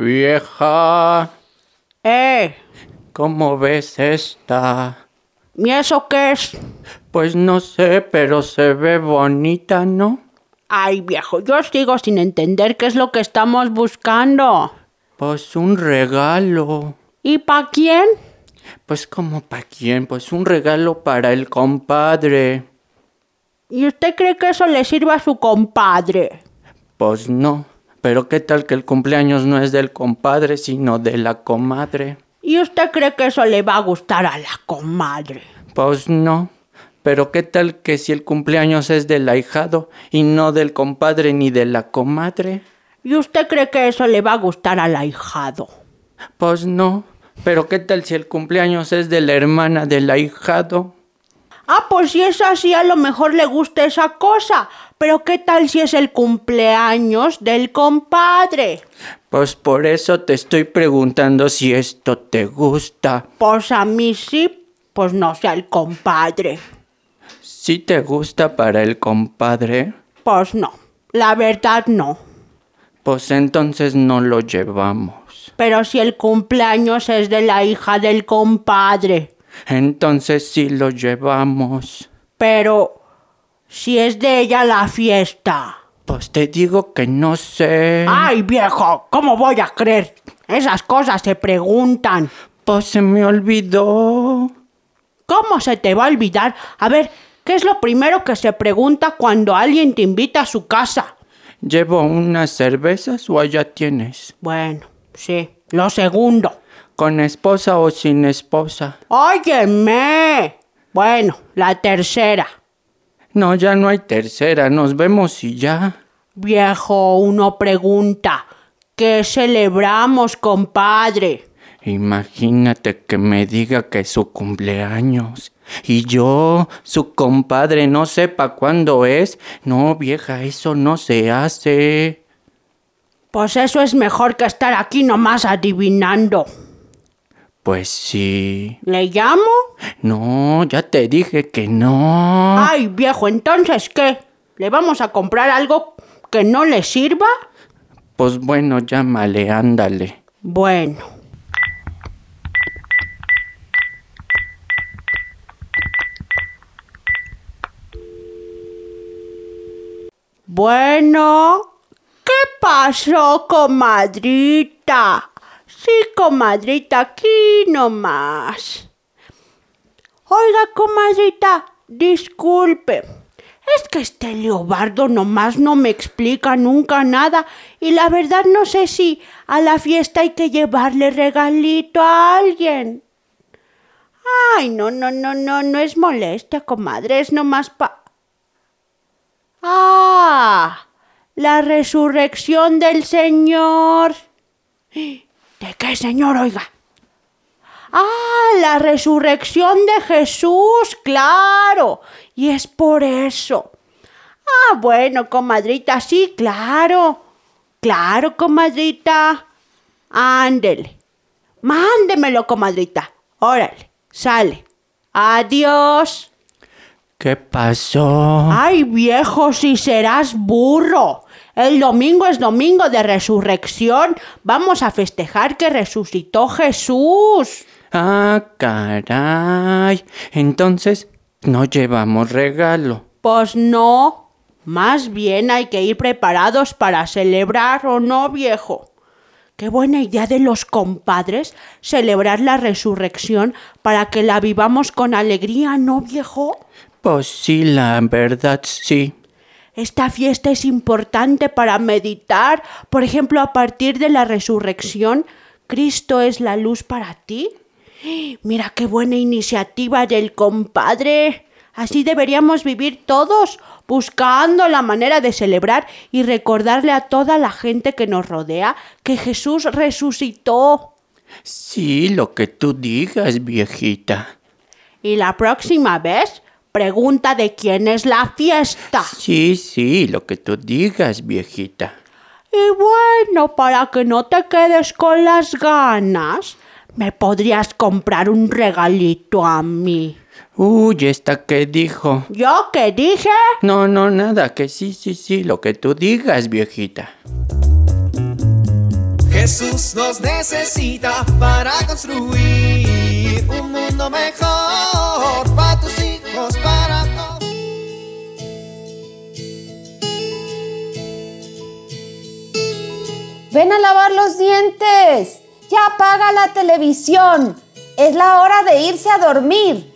Vieja, ¡Eh! ¿cómo ves esta? ¿Y eso qué es? Pues no sé, pero se ve bonita, ¿no? Ay, viejo, yo sigo sin entender qué es lo que estamos buscando. Pues un regalo. ¿Y para quién? Pues como para quién, pues un regalo para el compadre. ¿Y usted cree que eso le sirva a su compadre? Pues no. Pero qué tal que el cumpleaños no es del compadre, sino de la comadre. ¿Y usted cree que eso le va a gustar a la comadre? Pues no. Pero qué tal que si el cumpleaños es del ahijado y no del compadre ni de la comadre. ¿Y usted cree que eso le va a gustar al ahijado? Pues no. Pero qué tal si el cumpleaños es de la hermana del ahijado. Ah, pues si es así, a lo mejor le gusta esa cosa. Pero ¿qué tal si es el cumpleaños del compadre? Pues por eso te estoy preguntando si esto te gusta. Pues a mí sí, pues no sea el compadre. ¿Sí te gusta para el compadre? Pues no, la verdad no. Pues entonces no lo llevamos. Pero si el cumpleaños es de la hija del compadre. Entonces sí lo llevamos. Pero si es de ella la fiesta. Pues te digo que no sé. Ay, viejo, ¿cómo voy a creer? Esas cosas se preguntan. Pues se me olvidó. ¿Cómo se te va a olvidar? A ver, ¿qué es lo primero que se pregunta cuando alguien te invita a su casa? ¿Llevo unas cervezas o allá tienes? Bueno, sí, lo segundo. ¿Con esposa o sin esposa? Óyeme. Bueno, la tercera. No, ya no hay tercera. Nos vemos y ya. Viejo, uno pregunta, ¿qué celebramos, compadre? Imagínate que me diga que es su cumpleaños. Y yo, su compadre, no sepa cuándo es. No, vieja, eso no se hace. Pues eso es mejor que estar aquí nomás adivinando. Pues sí. ¿Le llamo? No, ya te dije que no. Ay, viejo, entonces ¿qué? ¿Le vamos a comprar algo que no le sirva? Pues bueno, llámale, ándale. Bueno. Bueno, ¿qué pasó, comadrita? Sí, comadrita, aquí nomás. Oiga, comadrita, disculpe. Es que este Leobardo nomás no me explica nunca nada y la verdad no sé si a la fiesta hay que llevarle regalito a alguien. Ay, no, no, no, no, no es molestia, comadre, es nomás pa... Ah, la resurrección del Señor. ¿De qué, Señor, oiga? Ah, la resurrección de Jesús, claro. Y es por eso. Ah, bueno, comadrita, sí, claro. Claro, comadrita. Ándele. Mándemelo, comadrita. Órale, sale. Adiós. ¿Qué pasó? Ay, viejo, si serás burro. El domingo es domingo de resurrección. Vamos a festejar que resucitó Jesús. Ah, caray. Entonces, no llevamos regalo. Pues no. Más bien hay que ir preparados para celebrar, ¿o no, viejo? Qué buena idea de los compadres celebrar la resurrección para que la vivamos con alegría, ¿no, viejo? Pues sí, la verdad sí. Esta fiesta es importante para meditar. Por ejemplo, a partir de la resurrección, Cristo es la luz para ti. Mira qué buena iniciativa del compadre. Así deberíamos vivir todos, buscando la manera de celebrar y recordarle a toda la gente que nos rodea que Jesús resucitó. Sí, lo que tú digas, viejita. Y la próxima vez, pregunta de quién es la fiesta. Sí, sí, lo que tú digas, viejita. Y bueno, para que no te quedes con las ganas, ¿me podrías comprar un regalito a mí? Uy, ¿esta qué dijo? ¿Yo qué dije? No, no, nada, que sí, sí, sí, lo que tú digas, viejita. Jesús nos necesita para construir un mundo mejor para tus Ven a lavar los dientes. Ya apaga la televisión. Es la hora de irse a dormir.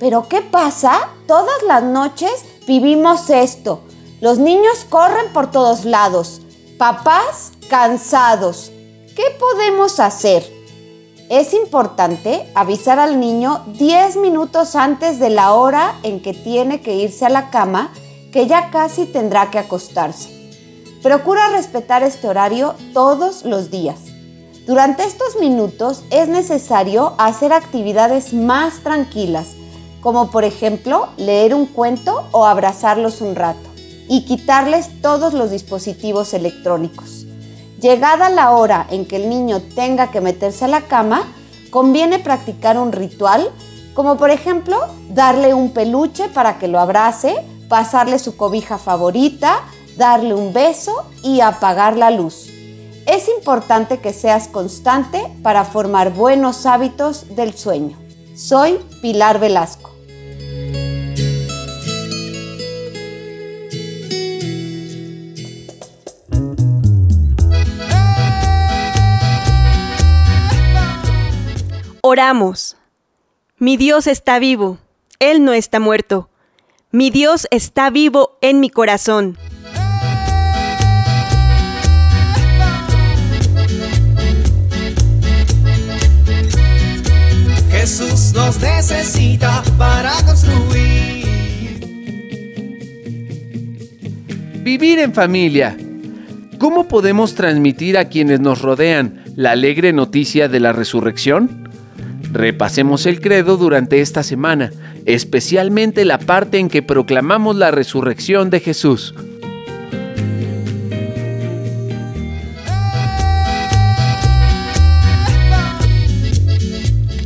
Pero ¿qué pasa? Todas las noches vivimos esto. Los niños corren por todos lados. Papás cansados. ¿Qué podemos hacer? Es importante avisar al niño 10 minutos antes de la hora en que tiene que irse a la cama, que ya casi tendrá que acostarse. Procura respetar este horario todos los días. Durante estos minutos es necesario hacer actividades más tranquilas, como por ejemplo leer un cuento o abrazarlos un rato, y quitarles todos los dispositivos electrónicos. Llegada la hora en que el niño tenga que meterse a la cama, conviene practicar un ritual, como por ejemplo darle un peluche para que lo abrace, pasarle su cobija favorita, darle un beso y apagar la luz. Es importante que seas constante para formar buenos hábitos del sueño. Soy Pilar Velasco. Oramos. Mi Dios está vivo, Él no está muerto. Mi Dios está vivo en mi corazón. Jesús nos necesita para construir. Vivir en familia. ¿Cómo podemos transmitir a quienes nos rodean la alegre noticia de la resurrección? Repasemos el credo durante esta semana, especialmente la parte en que proclamamos la resurrección de Jesús.